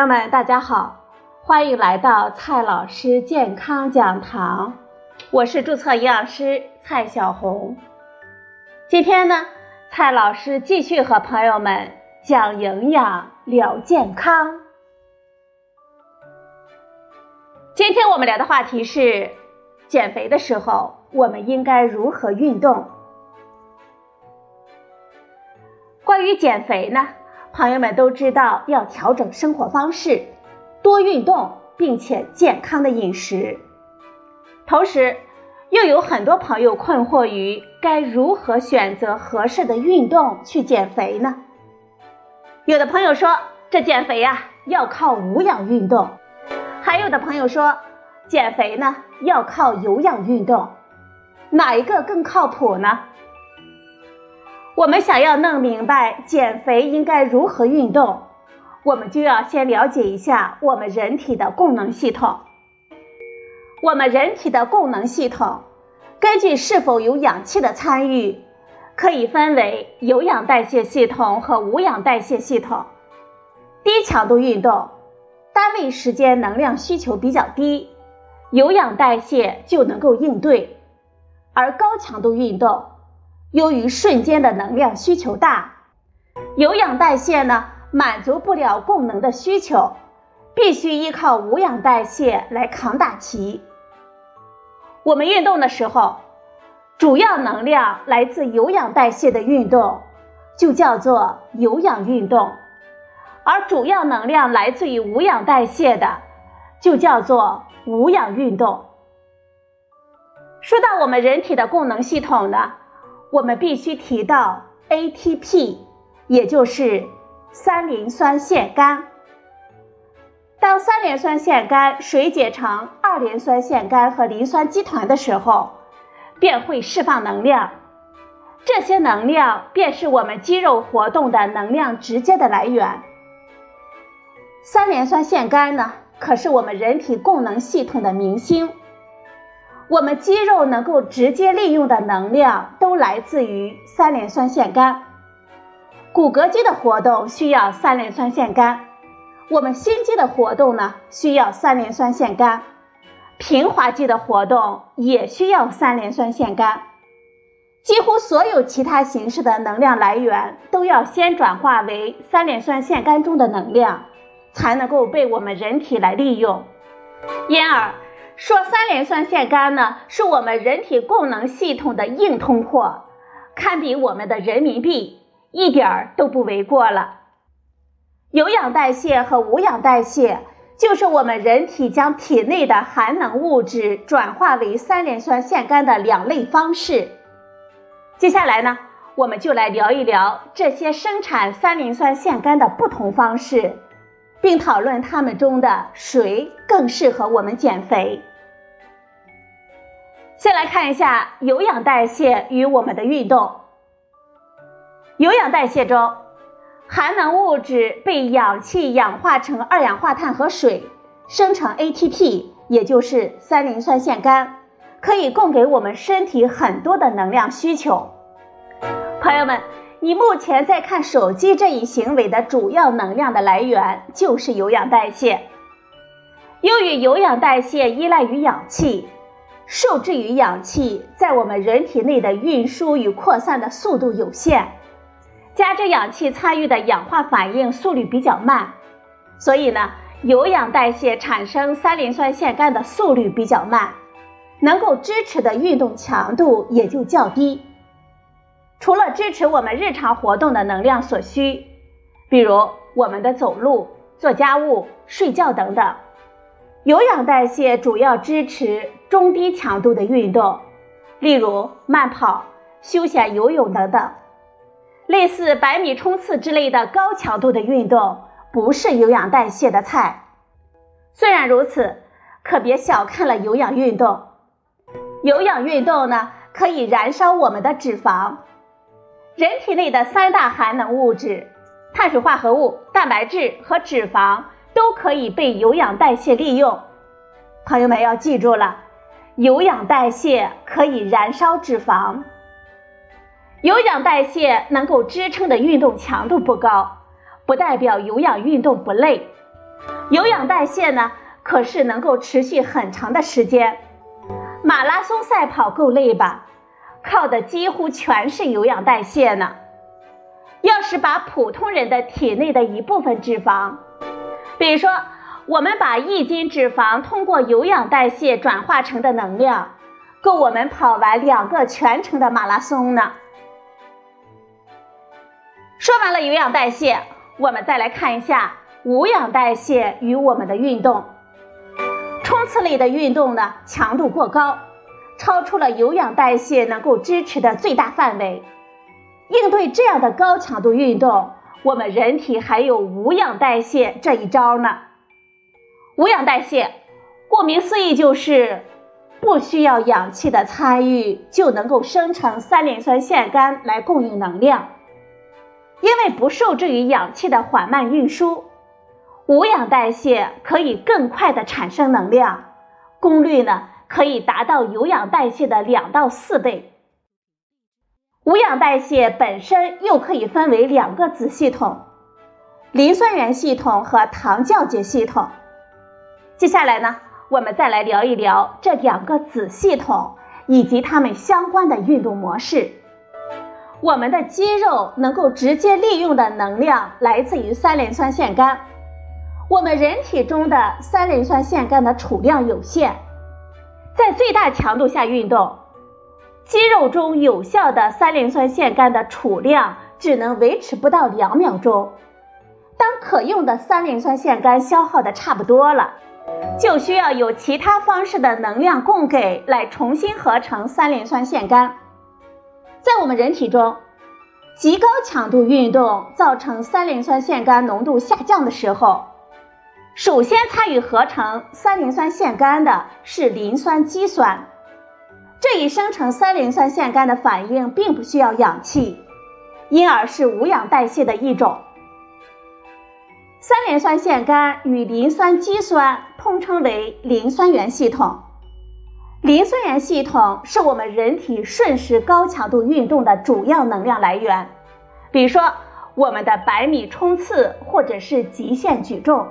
朋友们，大家好，欢迎来到蔡老师健康讲堂，我是注册营养师蔡小红。今天呢，蔡老师继续和朋友们讲营养聊健康。今天我们聊的话题是减肥的时候，我们应该如何运动？关于减肥呢？朋友们都知道要调整生活方式，多运动，并且健康的饮食。同时，又有很多朋友困惑于该如何选择合适的运动去减肥呢？有的朋友说，这减肥呀要靠无氧运动；还有的朋友说，减肥呢要靠有氧运动，哪一个更靠谱呢？我们想要弄明白减肥应该如何运动，我们就要先了解一下我们人体的功能系统。我们人体的功能系统，根据是否有氧气的参与，可以分为有氧代谢系统和无氧代谢系统。低强度运动，单位时间能量需求比较低，有氧代谢就能够应对；而高强度运动，由于瞬间的能量需求大，有氧代谢呢满足不了供能的需求，必须依靠无氧代谢来扛大旗。我们运动的时候，主要能量来自有氧代谢的运动，就叫做有氧运动；而主要能量来自于无氧代谢的，就叫做无氧运动。说到我们人体的功能系统呢？我们必须提到 ATP，也就是三磷酸腺苷。当三磷酸腺苷水解成二磷酸腺苷和磷酸基团的时候，便会释放能量。这些能量便是我们肌肉活动的能量直接的来源。三磷酸腺苷呢，可是我们人体供能系统的明星。我们肌肉能够直接利用的能量都来自于三磷酸腺苷，骨骼肌的活动需要三磷酸腺苷，我们心肌的活动呢需要三磷酸腺苷，平滑肌的活动也需要三磷酸腺苷，几乎所有其他形式的能量来源都要先转化为三磷酸腺苷中的能量，才能够被我们人体来利用，因而。说三磷酸腺苷呢，是我们人体功能系统的硬通货，堪比我们的人民币，一点儿都不为过了。有氧代谢和无氧代谢，就是我们人体将体内的含能物质转化为三磷酸腺苷的两类方式。接下来呢，我们就来聊一聊这些生产三磷酸腺苷的不同方式，并讨论它们中的谁更适合我们减肥。先来看一下有氧代谢与我们的运动。有氧代谢中，含能物质被氧气氧化成二氧化碳和水，生成 ATP，也就是三磷酸腺苷，可以供给我们身体很多的能量需求。朋友们，你目前在看手机这一行为的主要能量的来源就是有氧代谢。由于有氧代谢依赖于氧气。受制于氧气在我们人体内的运输与扩散的速度有限，加之氧气参与的氧化反应速率比较慢，所以呢，有氧代谢产生三磷酸腺苷的速率比较慢，能够支持的运动强度也就较低。除了支持我们日常活动的能量所需，比如我们的走路、做家务、睡觉等等。有氧代谢主要支持中低强度的运动，例如慢跑、休闲游泳等等。类似百米冲刺之类的高强度的运动，不是有氧代谢的菜。虽然如此，可别小看了有氧运动。有氧运动呢，可以燃烧我们的脂肪。人体内的三大含能物质：碳水化合物、蛋白质和脂肪。都可以被有氧代谢利用，朋友们要记住了，有氧代谢可以燃烧脂肪。有氧代谢能够支撑的运动强度不高，不代表有氧运动不累。有氧代谢呢，可是能够持续很长的时间。马拉松赛跑够累吧？靠的几乎全是有氧代谢呢。要是把普通人的体内的一部分脂肪，比如说我们把一斤脂肪通过有氧代谢转化成的能量，够我们跑完两个全程的马拉松呢。说完了有氧代谢，我们再来看一下无氧代谢与我们的运动。冲刺类的运动呢，强度过高，超出了有氧代谢能够支持的最大范围。应对这样的高强度运动，我们人体还有无氧代谢这一招呢。无氧代谢，顾名思义就是不需要氧气的参与，就能够生成三磷酸腺苷来供应能量。因为不受制于氧气的缓慢运输。无氧代谢可以更快的产生能量，功率呢可以达到有氧代谢的两到四倍。无氧代谢本身又可以分为两个子系统：磷酸原系统和糖酵解系统。接下来呢，我们再来聊一聊这两个子系统以及它们相关的运动模式。我们的肌肉能够直接利用的能量来自于三磷酸腺苷。我们人体中的三磷酸腺苷的储量有限，在最大强度下运动，肌肉中有效的三磷酸腺苷的储量只能维持不到两秒钟。当可用的三磷酸腺苷消耗的差不多了，就需要有其他方式的能量供给来重新合成三磷酸腺苷。在我们人体中，极高强度运动造成三磷酸腺苷浓度下降的时候。首先参与合成三磷酸腺苷的是磷酸肌酸，这一生成三磷酸腺苷的反应并不需要氧气，因而是无氧代谢的一种。三磷酸腺苷与磷酸肌酸通称为磷酸原系统。磷酸原系统是我们人体瞬时高强度运动的主要能量来源，比如说我们的百米冲刺或者是极限举重。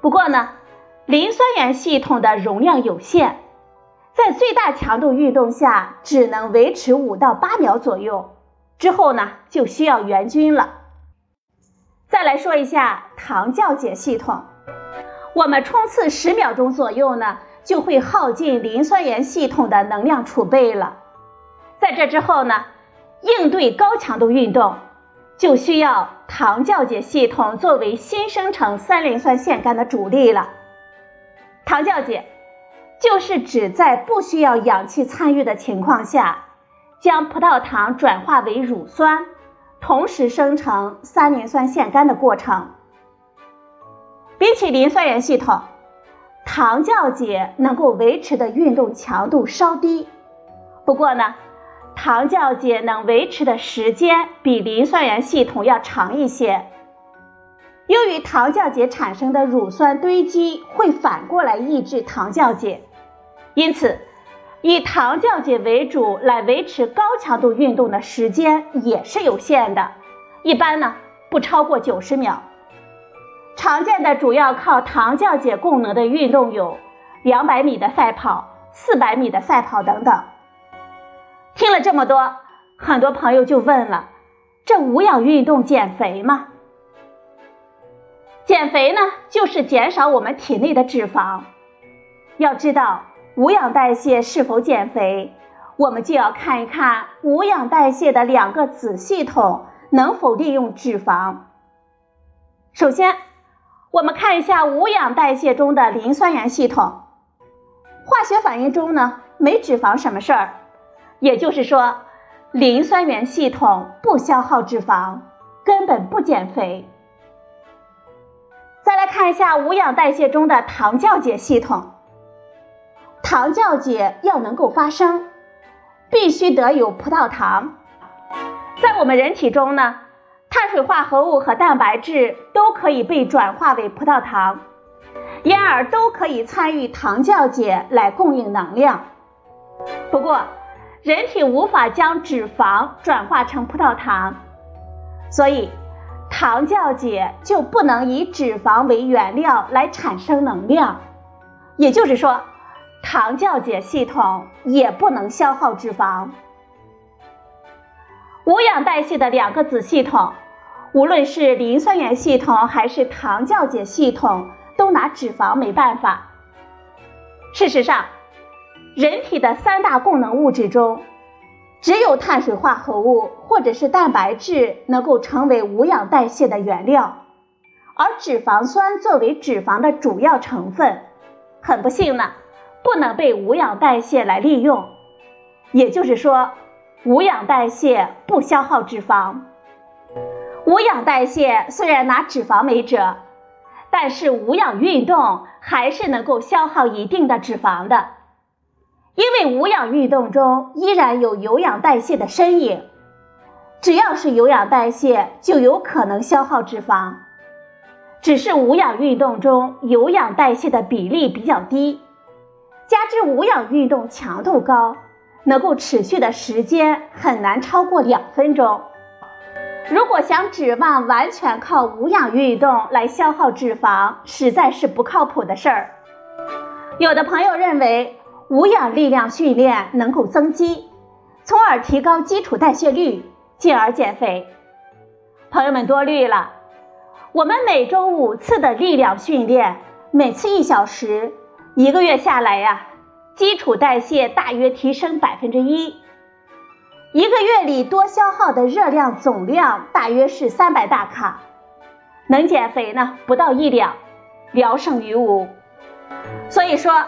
不过呢，磷酸原系统的容量有限，在最大强度运动下只能维持五到八秒左右，之后呢就需要援军了。再来说一下糖酵解系统，我们冲刺十秒钟左右呢，就会耗尽磷酸盐系统的能量储备了。在这之后呢，应对高强度运动。就需要糖酵解系统作为新生成三磷酸腺苷的主力了。糖酵解就是指在不需要氧气参与的情况下，将葡萄糖转化为乳酸，同时生成三磷酸腺苷的过程。比起磷酸盐系统，糖酵解能够维持的运动强度稍低。不过呢。糖酵解能维持的时间比磷酸盐系统要长一些。由于糖酵解产生的乳酸堆积会反过来抑制糖酵解，因此以糖酵解为主来维持高强度运动的时间也是有限的，一般呢不超过九十秒。常见的主要靠糖酵解供能的运动有两百米的赛跑、四百米的赛跑等等。听了这么多，很多朋友就问了：这无氧运动减肥吗？减肥呢，就是减少我们体内的脂肪。要知道无氧代谢是否减肥，我们就要看一看无氧代谢的两个子系统能否利用脂肪。首先，我们看一下无氧代谢中的磷酸原系统。化学反应中呢，没脂肪什么事儿。也就是说，磷酸原系统不消耗脂肪，根本不减肥。再来看一下无氧代谢中的糖酵解系统。糖酵解要能够发生，必须得有葡萄糖。在我们人体中呢，碳水化合物和蛋白质都可以被转化为葡萄糖，因而都可以参与糖酵解来供应能量。不过，人体无法将脂肪转化成葡萄糖，所以糖酵解就不能以脂肪为原料来产生能量，也就是说，糖酵解系统也不能消耗脂肪。无氧代谢的两个子系统，无论是磷酸盐系统还是糖酵解系统，都拿脂肪没办法。事实上，人体的三大供能物质中，只有碳水化合物或者是蛋白质能够成为无氧代谢的原料，而脂肪酸作为脂肪的主要成分，很不幸呢，不能被无氧代谢来利用。也就是说，无氧代谢不消耗脂肪。无氧代谢虽然拿脂肪没辙，但是无氧运动还是能够消耗一定的脂肪的。因为无氧运动中依然有有氧代谢的身影，只要是有氧代谢，就有可能消耗脂肪。只是无氧运动中有氧代谢的比例比较低，加之无氧运动强度高，能够持续的时间很难超过两分钟。如果想指望完全靠无氧运动来消耗脂肪，实在是不靠谱的事儿。有的朋友认为。无氧力量训练能够增肌，从而提高基础代谢率，进而减肥。朋友们多虑了，我们每周五次的力量训练，每次一小时，一个月下来呀，基础代谢大约提升百分之一，一个月里多消耗的热量总量大约是三百大卡，能减肥呢不到一两，聊胜于无。所以说。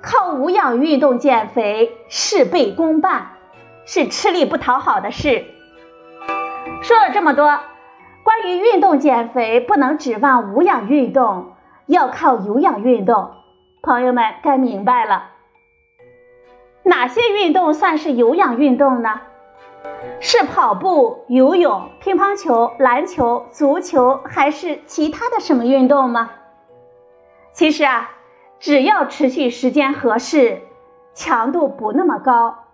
靠无氧运动减肥事倍功半，是吃力不讨好的事。说了这么多，关于运动减肥不能指望无氧运动，要靠有氧运动，朋友们该明白了。哪些运动算是有氧运动呢？是跑步、游泳、乒乓球、篮球、足球，还是其他的什么运动吗？其实啊。只要持续时间合适，强度不那么高，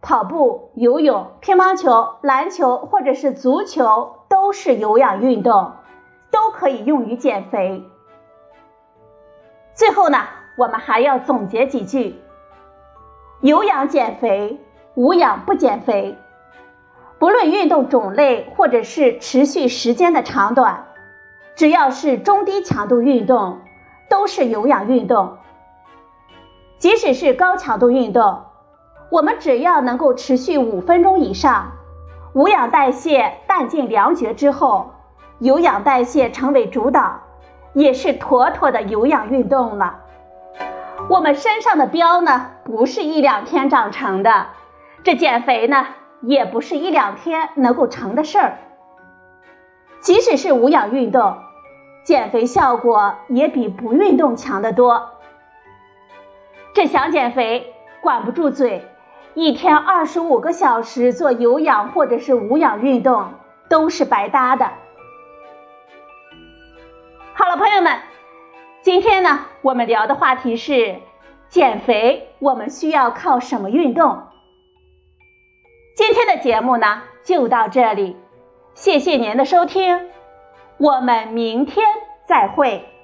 跑步、游泳、乒乓球、篮球或者是足球都是有氧运动，都可以用于减肥。最后呢，我们还要总结几句：有氧减肥，无氧不减肥。不论运动种类或者是持续时间的长短，只要是中低强度运动。都是有氧运动，即使是高强度运动，我们只要能够持续五分钟以上，无氧代谢弹尽粮绝之后，有氧代谢成为主导，也是妥妥的有氧运动了。我们身上的膘呢，不是一两天长成的，这减肥呢，也不是一两天能够成的事儿。即使是无氧运动。减肥效果也比不运动强得多。这想减肥管不住嘴，一天二十五个小时做有氧或者是无氧运动都是白搭的。好了，朋友们，今天呢我们聊的话题是减肥，我们需要靠什么运动？今天的节目呢就到这里，谢谢您的收听。我们明天再会。